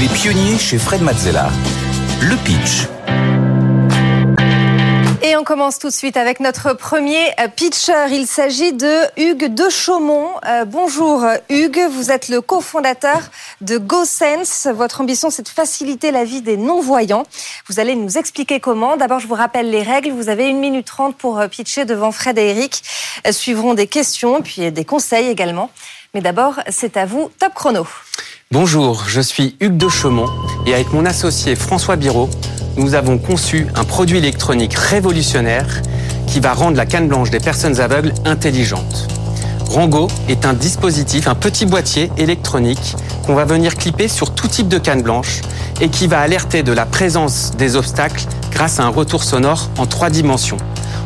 Les pionniers chez Fred Mazzella. Le pitch. Et on commence tout de suite avec notre premier euh, pitcher. Il s'agit de Hugues de Chaumont. Euh, bonjour Hugues, vous êtes le cofondateur de GoSense. Votre ambition, c'est de faciliter la vie des non-voyants. Vous allez nous expliquer comment. D'abord, je vous rappelle les règles. Vous avez une minute trente pour euh, pitcher devant Fred et Eric. Suivront des questions, puis des conseils également. Mais d'abord, c'est à vous, top chrono. Bonjour, je suis Hugues de Chaumont et avec mon associé François Biraud, nous avons conçu un produit électronique révolutionnaire qui va rendre la canne blanche des personnes aveugles intelligente. Rango est un dispositif, un petit boîtier électronique qu'on va venir clipper sur tout type de canne blanche et qui va alerter de la présence des obstacles grâce à un retour sonore en trois dimensions.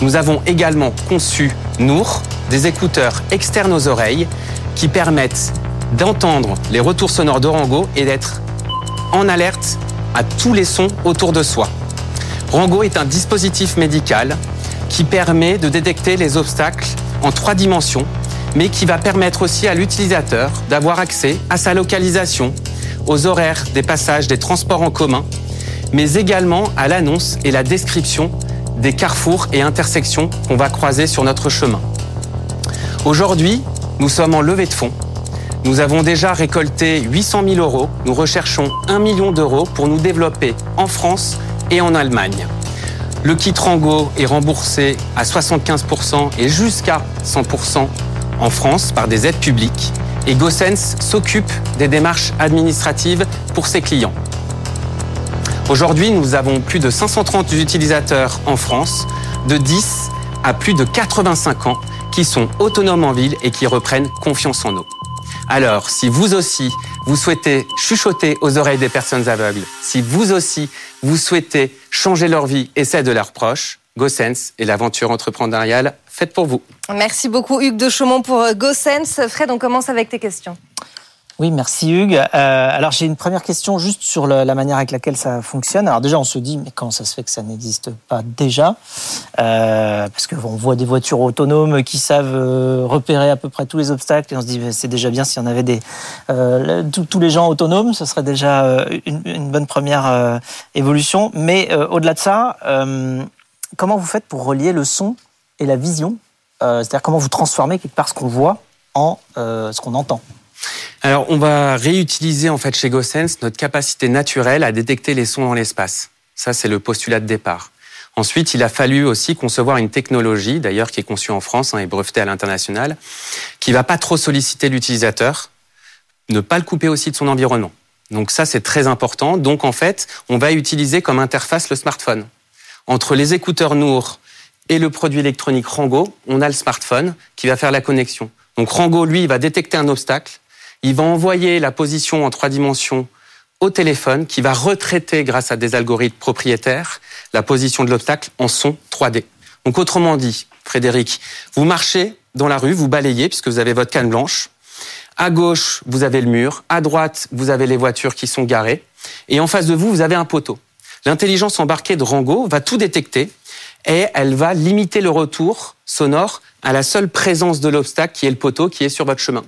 Nous avons également conçu Nour, des écouteurs externes aux oreilles qui permettent d'entendre les retours sonores d'Orango et d'être en alerte à tous les sons autour de soi. Rango est un dispositif médical qui permet de détecter les obstacles en trois dimensions, mais qui va permettre aussi à l'utilisateur d'avoir accès à sa localisation, aux horaires des passages des transports en commun, mais également à l'annonce et la description des carrefours et intersections qu'on va croiser sur notre chemin. Aujourd'hui, nous sommes en levée de fonds nous avons déjà récolté 800 000 euros. Nous recherchons 1 million d'euros pour nous développer en France et en Allemagne. Le kit Rango est remboursé à 75% et jusqu'à 100% en France par des aides publiques. Et GoSense s'occupe des démarches administratives pour ses clients. Aujourd'hui, nous avons plus de 530 utilisateurs en France, de 10 à plus de 85 ans, qui sont autonomes en ville et qui reprennent confiance en nous. Alors, si vous aussi, vous souhaitez chuchoter aux oreilles des personnes aveugles, si vous aussi, vous souhaitez changer leur vie et celle de leurs proches, GoSense et l'aventure entrepreneuriale faite pour vous. Merci beaucoup Hugues de Chaumont pour GoSense. Fred, on commence avec tes questions. Oui, merci Hugues. Euh, alors j'ai une première question juste sur la manière avec laquelle ça fonctionne. Alors déjà, on se dit, mais comment ça se fait que ça n'existe pas déjà? Euh, Parce qu'on voit des voitures autonomes qui savent euh, repérer à peu près tous les obstacles et on se dit, c'est déjà bien s'il y en avait des euh, tous les gens autonomes, ce serait déjà euh, une, une bonne première évolution. Mais au-delà de ça, comment vous faites pour relier le son et la vision? C'est-à-dire comment vous transformez quelque part ce qu'on voit en ce qu'on entend? Alors, on va réutiliser en fait chez GoSense notre capacité naturelle à détecter les sons dans l'espace. Ça, c'est le postulat de départ. Ensuite, il a fallu aussi concevoir une technologie, d'ailleurs qui est conçue en France hein, et brevetée à l'international, qui va pas trop solliciter l'utilisateur, ne pas le couper aussi de son environnement. Donc ça, c'est très important. Donc en fait, on va utiliser comme interface le smartphone. Entre les écouteurs Nour et le produit électronique Rango, on a le smartphone qui va faire la connexion. Donc Rango, lui, il va détecter un obstacle, il va envoyer la position en trois dimensions au téléphone qui va retraiter grâce à des algorithmes propriétaires la position de l'obstacle en son 3D. Donc autrement dit, Frédéric, vous marchez dans la rue, vous balayez puisque vous avez votre canne blanche. À gauche, vous avez le mur. À droite, vous avez les voitures qui sont garées. Et en face de vous, vous avez un poteau. L'intelligence embarquée de Rango va tout détecter et elle va limiter le retour sonore à la seule présence de l'obstacle qui est le poteau qui est sur votre chemin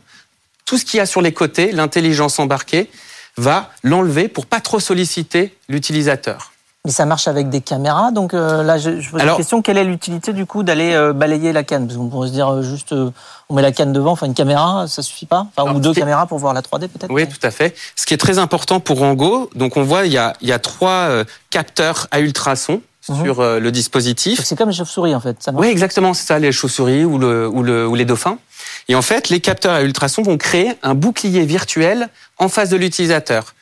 tout ce qu'il y a sur les côtés, l'intelligence embarquée va l'enlever pour pas trop solliciter l'utilisateur. Mais ça marche avec des caméras, donc euh, là je, je pose la question quelle est l'utilité du coup d'aller euh, balayer la canne? Parce qu'on pourrait se dire euh, juste on met la canne devant, enfin une caméra, ça suffit pas? Enfin, Ou deux caméras pour voir la 3D peut-être? Oui, tout à fait. Ce qui est très important pour Rango, donc on voit il y a, il y a trois capteurs à ultrasons mhm. sur le dispositif. C'est comme les chauves-souris en fait. Oui, exactement, c'est ça, les chauves-souris ou, le, ou, le, ou les dauphins. Et en fait, les capteurs à ultrasons vont créer un bouclier virtuel en face de l'utilisateur.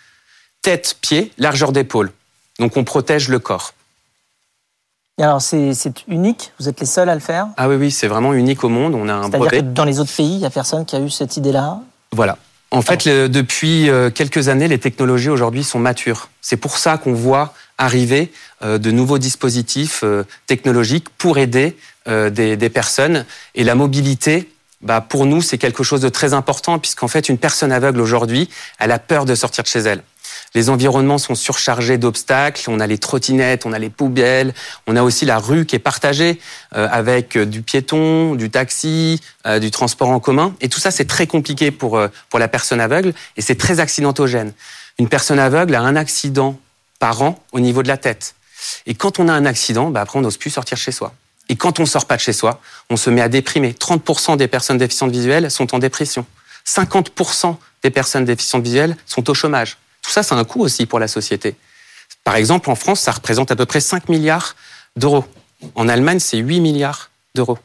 Tête, pied, largeur d'épaule. Donc on protège le corps. Et alors c'est unique? Vous êtes les seuls à le faire? Ah oui, oui, c'est vraiment unique au monde. On a un brevet. Que dans les autres pays, il n'y a personne qui a eu cette idée-là? Voilà. En fait, depuis euh, quelques années, les technologies aujourd'hui sont matures. C'est pour ça qu'on voit arriver euh, de nouveaux dispositifs euh, technologiques pour aider des, des personnes. Et la mobilité, bah pour nous, c'est quelque chose de très important puisqu'en fait, une personne aveugle aujourd'hui, elle a peur de sortir de chez elle. Les environnements sont surchargés d'obstacles. On a les trottinettes, on a les poubelles, on a aussi la rue qui est partagée euh, avec du piéton, du taxi, euh, du transport en commun. Et tout ça, c'est très compliqué pour, euh, pour la personne aveugle et c'est très accidentogène. Une personne aveugle a un accident par an au niveau de la tête. Et quand on a un accident, bah après on n'ose plus sortir chez soi. Et quand on sort pas de chez soi, on se met à déprimer. 30% des personnes déficientes visuelles sont en dépression. 50% des personnes déficientes visuelles sont au chômage. Tout ça, c'est un coût aussi pour la société. Par exemple, en France, ça représente à peu près 5 milliards d'euros. En Allemagne, c'est 8 milliards d'euros.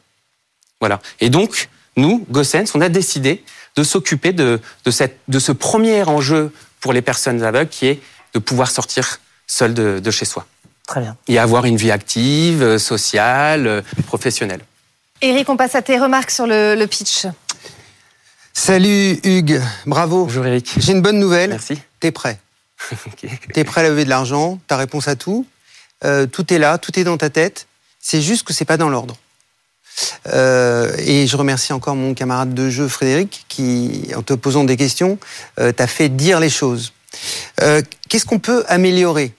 Voilà. Et donc, nous, Gossens, on a décidé de s'occuper de, ce premier enjeu pour les personnes aveugles qui est de pouvoir sortir seul de chez soi. Très bien. Et avoir une vie active, euh, sociale, euh, professionnelle. Eric, on passe à tes remarques sur le, le pitch. Salut Hugues, bravo. Bonjour Eric. J'ai une bonne nouvelle. Merci. T'es prêt. T'es prêt à lever de l'argent, ta réponse à tout. Euh, tout est là, tout est dans ta tête. C'est juste que c'est pas dans l'ordre. Euh, et je remercie encore mon camarade de jeu Frédéric qui, en te posant des questions, euh, t'a fait dire les choses. Euh, Qu'est-ce qu'on peut améliorer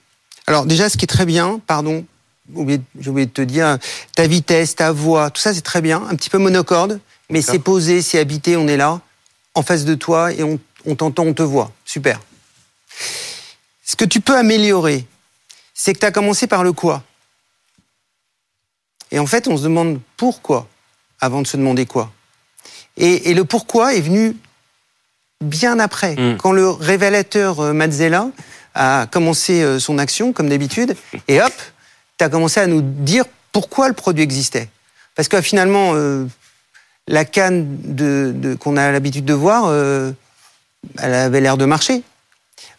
Alors déjà, ce qui est très bien, pardon, j'ai oublié de te dire, ta vitesse, ta voix, tout ça c'est très bien, un petit peu monocorde, mais c'est posé, c'est habité, on est là, en face de toi et on, on t'entend, on te voit. Super. Ce que tu peux améliorer, c'est que tu as commencé par le quoi. Et en fait, on se demande pourquoi avant de se demander quoi. Et, et le pourquoi est venu bien après, Mm. quand le révélateur euh, Mazzella a commencé euh, son action, comme d'habitude, et hop, tu as commencé à nous dire pourquoi le produit existait. Parce que finalement, euh, la canne qu'on a l'habitude de voir, euh, elle avait l'air de marcher.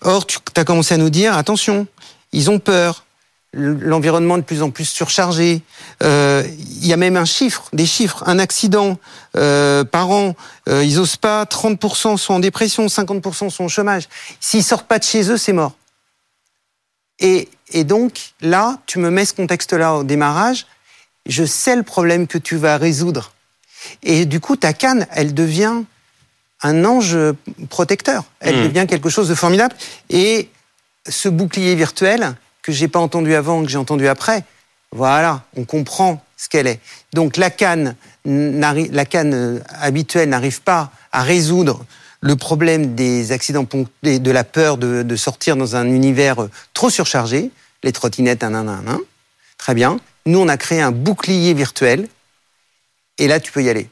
Or, tu as commencé à nous dire, attention, ils ont peur, l'environnement de plus en plus surchargé. Il y a même un chiffre, des chiffres, un accident par an, ils osent pas, 30% sont en dépression, 50% sont au chômage. S'ils sortent pas de chez eux, c'est mort. Et, et donc, là, tu me mets ce contexte-là au démarrage, je sais le problème que tu vas résoudre. Et du coup, ta canne, elle devient un ange protecteur. Elle Mm. devient quelque chose de formidable. Et ce bouclier virtuel, que j'ai pas entendu avant, que j'ai entendu après, voilà, on comprend ce qu'elle est. Donc la canne, la canne euh, habituelle n'arrive pas à résoudre le problème des accidents ponctuels, de la peur de, de sortir dans un univers euh, trop surchargé, les trottinettes, un, un, un, un. Très bien. Nous, on a créé un bouclier virtuel, et là, tu peux y aller.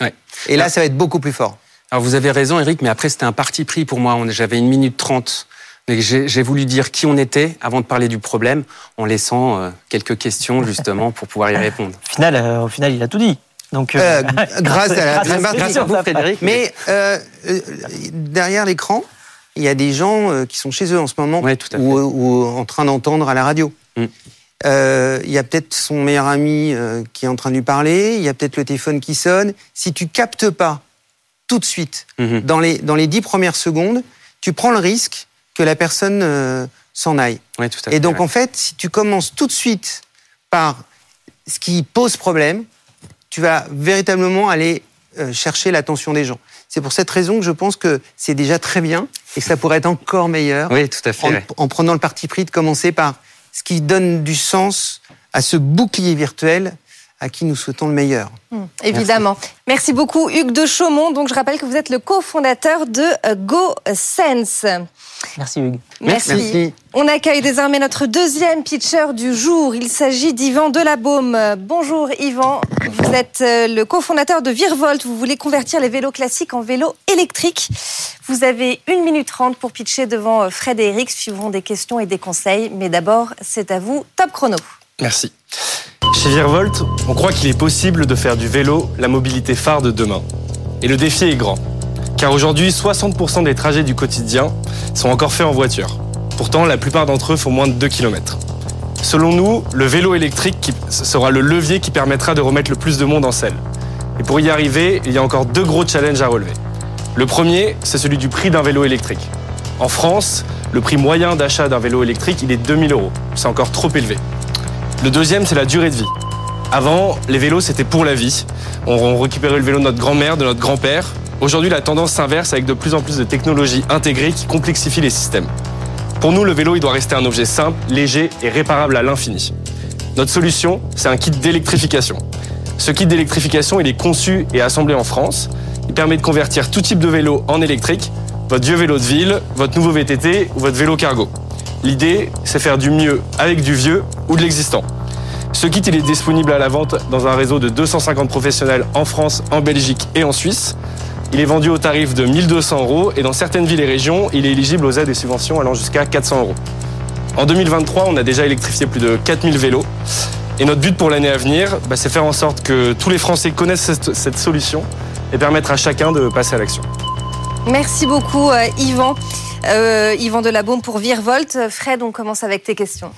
Ouais. Et là, ça va être beaucoup plus fort. Alors vous avez raison Eric, mais après c'était un parti pris pour moi. J'avais une minute trente. Mais J'ai j'ai voulu dire qui on était avant de parler du problème, en laissant euh, quelques questions justement pour pouvoir y répondre. Au final, euh, au final, il a tout dit. Donc, Euh, grâce à la- grâce à, grâce Grâce à vous Frédéric. Mais euh, euh, derrière l'écran, il y a des gens euh, qui sont chez eux en ce moment Ouais, tout à fait. ou, ou en train d'entendre à la radio. Mm. Euh, Il y a peut-être son meilleur ami euh, qui est en train de lui parler, il y a peut-être le téléphone qui sonne. Si tu captes pas tout de suite, Mhm. dans les, dans les dix premières secondes, tu prends le risque que la personne euh, s'en aille. Ouais, tout à fait. Et donc, ouais. en fait, si tu commences tout de suite par ce qui pose problème, tu vas véritablement aller euh, chercher l'attention des gens. C'est pour cette raison que je pense que c'est déjà très bien et que ça pourrait être encore meilleur oui, tout à fait. en, ouais. en prenant le parti pris de commencer par ce qui donne du sens à ce bouclier virtuel à qui nous souhaitons le meilleur. Hmm, Évidemment. Merci. beaucoup, Hugues de Chaumont. Donc, je rappelle que vous êtes le cofondateur de euh, GoSense. Merci Hugues. Merci. Merci. On accueille désormais notre deuxième pitcher du jour. Il s'agit d'Yvan Delabaume. Bonjour Yvan, vous êtes euh, le cofondateur de Virvolt. Vous voulez convertir les vélos classiques en vélos électriques. Vous avez une minute trente pour pitcher devant euh, Fred et Eric. Suivront des questions et des conseils. Mais d'abord, c'est à vous, top chrono. Merci. Chez Virvolt, on croit qu'il est possible de faire du vélo la mobilité phare de demain. Et le défi est grand. Car aujourd'hui, 60% des trajets du quotidien sont encore faits en voiture. Pourtant, la plupart d'entre eux font moins de 2 km. Selon nous, le vélo électrique sera le levier qui permettra de remettre le plus de monde en selle. Et pour y arriver, il y a encore deux gros challenges à relever. Le premier, c'est celui du prix d'un vélo électrique. En France, le prix moyen d'achat d'un vélo électrique, il est 2000 euros. C'est encore trop élevé. Le deuxième, c'est la durée de vie. Avant, les vélos, c'était pour la vie. On récupérait le vélo de notre grand-mère, de notre grand-père. Aujourd'hui, la tendance s'inverse avec de plus en plus de technologies intégrées qui complexifient les systèmes. Pour nous, le vélo, il doit rester un objet simple, léger et réparable à l'infini. Notre solution, c'est un kit d'électrification. Ce kit d'électrification, il est conçu et assemblé en France. Il permet de convertir tout type de vélo en électrique votre vieux vélo de ville, votre nouveau VTT ou votre vélo cargo. L'idée, c'est faire du mieux avec du vieux ou de l'existant. Ce kit, il est disponible à la vente dans un réseau de 250 professionnels en France, en Belgique et en Suisse. Il est vendu au tarif de 1200 euros et dans certaines villes et régions, il est éligible aux aides et subventions allant jusqu'à 400 euros. En 2023, on a déjà électrifié plus de 4000 vélos. Et notre but pour l'année à venir, bah, c'est faire en sorte que tous les Français connaissent cette, solution et permettre à chacun de passer à l'action. Merci beaucoup, euh, Yvan. Euh, Yvan Delabaume pour Virvolt. Fred, on commence avec tes questions.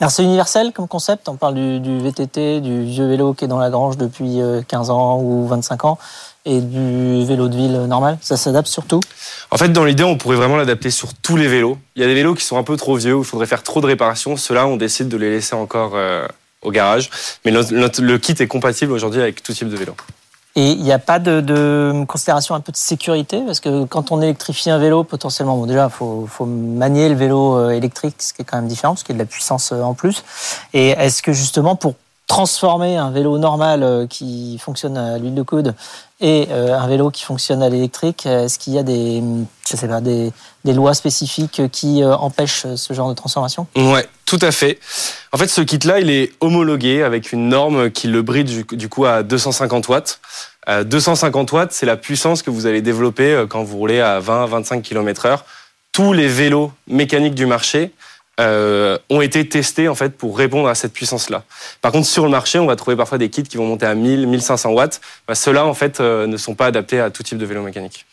Alors c'est universel comme concept, on parle du, du, VTT, du vieux vélo qui est dans la grange depuis 15 euh, ans ou 25 ans, et du vélo de ville normal, ça s'adapte surtout En fait, dans l'idée, on pourrait vraiment l'adapter sur tous les vélos. Il y a des vélos qui sont un peu trop vieux, où il faudrait faire trop de réparations, ceux-là, on décide de les laisser encore euh, au garage. Mais notre, notre, le kit est compatible aujourd'hui avec tout type de vélo. Et il n'y a pas de, de, considération un peu de sécurité? Parce que quand on électrifie un vélo, potentiellement, bon, déjà, il faut, faut, manier le vélo euh, électrique, ce qui est quand même différent, parce qu'il y a de la puissance euh, en plus. Et est-ce que justement, pour transformer un vélo normal euh, qui fonctionne à l'huile de coude et un vélo qui fonctionne à l'électrique, est-ce qu'il y a des, lois spécifiques qui empêchent ce genre de transformation? Ouais, tout à fait. En fait, ce kit-là, il est homologué avec une norme qui le bride du, coup à 250 watts. Euh, 250 watts, c'est la puissance que vous allez développer quand vous roulez à 20-25 km heure. Tous les vélos mécaniques du marché euh, ont été testés en fait pour répondre à cette puissance-là. Par contre, sur le marché, on va trouver parfois des kits qui vont monter à 1000, 1500 watts. Bah, Ceux-là, en fait, euh, ne sont pas adaptés à tout type de vélo mécanique.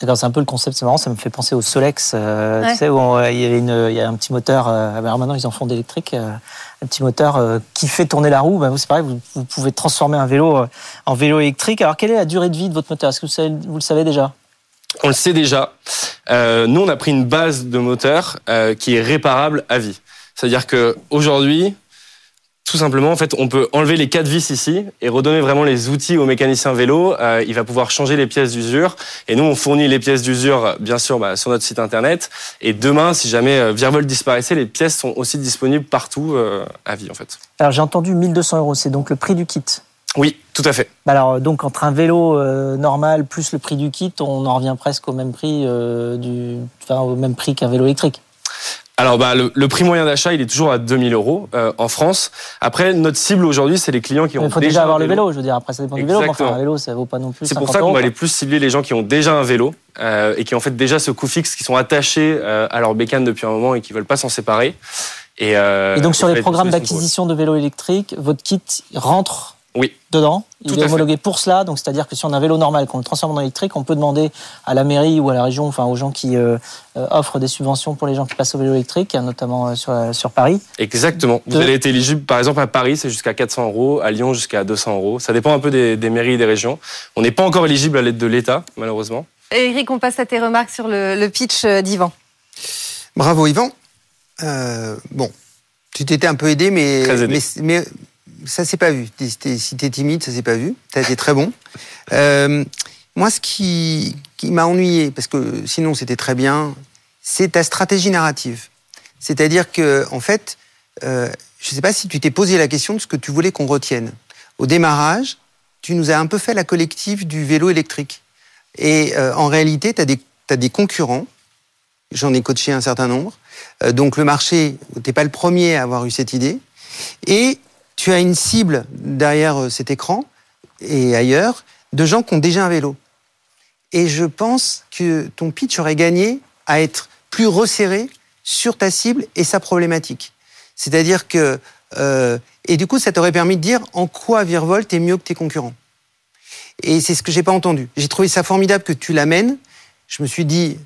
D'accord, c'est un peu le concept, c'est marrant, ça me fait penser au Solex, euh, ouais. tu sais, où on, il, y avait une, il y a un petit moteur, euh, alors maintenant ils en font d'électrique, euh, un petit moteur euh, qui fait tourner la roue, bah, c'est pareil, vous, vous, pouvez transformer un vélo euh, en vélo électrique. Alors quelle est la durée de vie de votre moteur? Est-ce que vous, savez, vous, le savez déjà? On le sait déjà. Euh, nous, on a pris une base de moteur qui est réparable à vie. C'est-à-dire qu'aujourd'hui, tout simplement, on peut enlever les quatre vis ici et redonner vraiment les outils au mécanicien vélo. Euh, il va pouvoir changer les pièces d'usure. Et nous, on fournit les pièces d'usure, bien sûr, bah, sur notre site internet. Et demain, si jamais euh, disparaissait, les pièces sont aussi disponibles partout euh, à vie, en fait. Alors, j'ai entendu 1200 euros. C'est donc le prix du kit oui, tout à fait. Alors donc entre un vélo euh, normal plus le prix du kit, on en revient presque au même prix euh, du, enfin, au même prix qu'un vélo électrique. Alors, bah, le, le, prix moyen d'achat, il est toujours à 2000 euros euh, en France. Après, notre cible aujourd'hui, c'est les clients qui ont Il faut déjà, avoir le vélo. Je veux dire, après, ça dépend Exactement. du vélo. Mais enfin, un vélo, ça vaut pas non plus. C'est pour ça qu'on va aller plus cibler les gens qui ont déjà un vélo euh, et qui ont fait déjà ce coût fixe, qui sont attachés euh, à leur bécane depuis un moment et qui veulent pas s'en séparer. Et, et donc, sur les programmes d'acquisition de vélos électriques, votre kit rentre oui. dedans. Il Tout est homologué fait. pour cela. Donc, c'est-à-dire que si on a un vélo normal, qu'on le transforme en électrique, on peut demander à la mairie ou à la région, enfin aux gens qui euh, offrent des subventions pour les gens qui passent au vélo électrique, notamment sur, sur Paris. Exactement. De... Vous allez être éligible, par exemple, à Paris, c'est jusqu'à 400 euros, à Lyon, jusqu'à 200 euros. Ça dépend un peu des, des mairies et des régions. On n'est pas encore éligible à l'aide de l'État, malheureusement. Eric, on passe à tes remarques sur le, le pitch d'Yvan. Bravo, Yvan. Euh, bon, tu t'étais un peu aidé, mais, mais, mais ça s'est pas vu. Si t'es timide, ça s'est pas vu. T'as été très bon. Euh, moi, ce qui, qui m'a ennuyé, parce que sinon c'était très bien, c'est ta stratégie narrative. C'est-à-dire que, en fait, euh, je sais pas si tu t'es posé la question de ce que tu voulais qu'on retienne. Au démarrage, tu nous as un peu fait la collective du vélo électrique. Et euh, en réalité, tu as as des concurrents. J'en ai coaché un certain nombre. Euh, donc le marché, t'es pas le premier à avoir eu cette idée. Et tu as une cible derrière cet écran et ailleurs de gens qui ont déjà un vélo. Et je pense que ton pitch aurait gagné à être plus resserré sur ta cible et sa problématique. C'est-à-dire que euh, et du coup, ça t'aurait permis de dire en quoi Virvolt est mieux que tes concurrents. Et c'est ce que j'ai pas entendu. J'ai trouvé ça formidable que tu l'amènes. Je me suis dit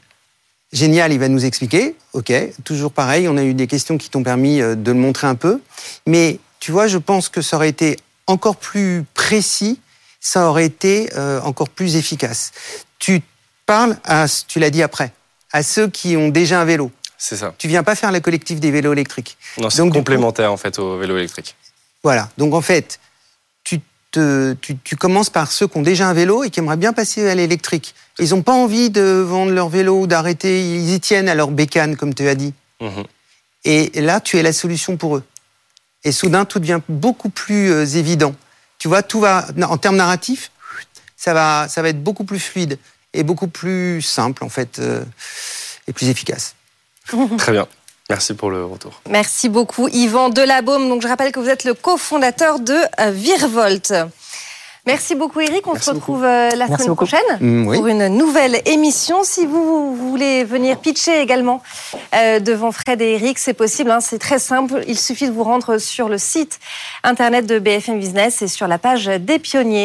génial, il va nous expliquer. Ok, toujours pareil. On a eu des questions qui t'ont permis de le montrer un peu, mais tu vois, je pense que ça aurait été encore plus précis, ça aurait été euh, encore plus efficace. Tu parles à, tu l'as dit après, à ceux qui ont déjà un vélo. C'est ça. Tu viens pas faire la collective des vélos électriques. Non, c'est complémentaire coup, en fait au vélo électrique. Voilà. Donc en fait, tu, te, tu, tu, commences par ceux qui ont déjà un vélo et qui aimeraient bien passer à l'électrique. Ils n'ont pas envie de vendre leur vélo ou d'arrêter. Ils y tiennent à leur bécane, comme tu as dit. Mmh. Et là, tu es la solution pour eux. Et soudain, tout devient beaucoup plus euh, évident. Tu vois, tout va, en termes narratifs, ça va, ça va être beaucoup plus fluide. est beaucoup plus simple en fait euh, et plus efficace. Très bien. Merci pour le retour. Merci beaucoup, Yvan Delabaume. Donc, je rappelle que vous êtes le cofondateur de euh, Virvolt. Merci beaucoup, Eric. On Merci se retrouve euh, la Merci semaine beaucoup. prochaine Mm, oui. pour une nouvelle émission. Si vous, vous voulez venir pitcher également euh, devant Fred et Eric, c'est possible. hein, c'est très simple. Il suffit de vous rendre sur le site internet de BFM Business et sur la page des pionniers.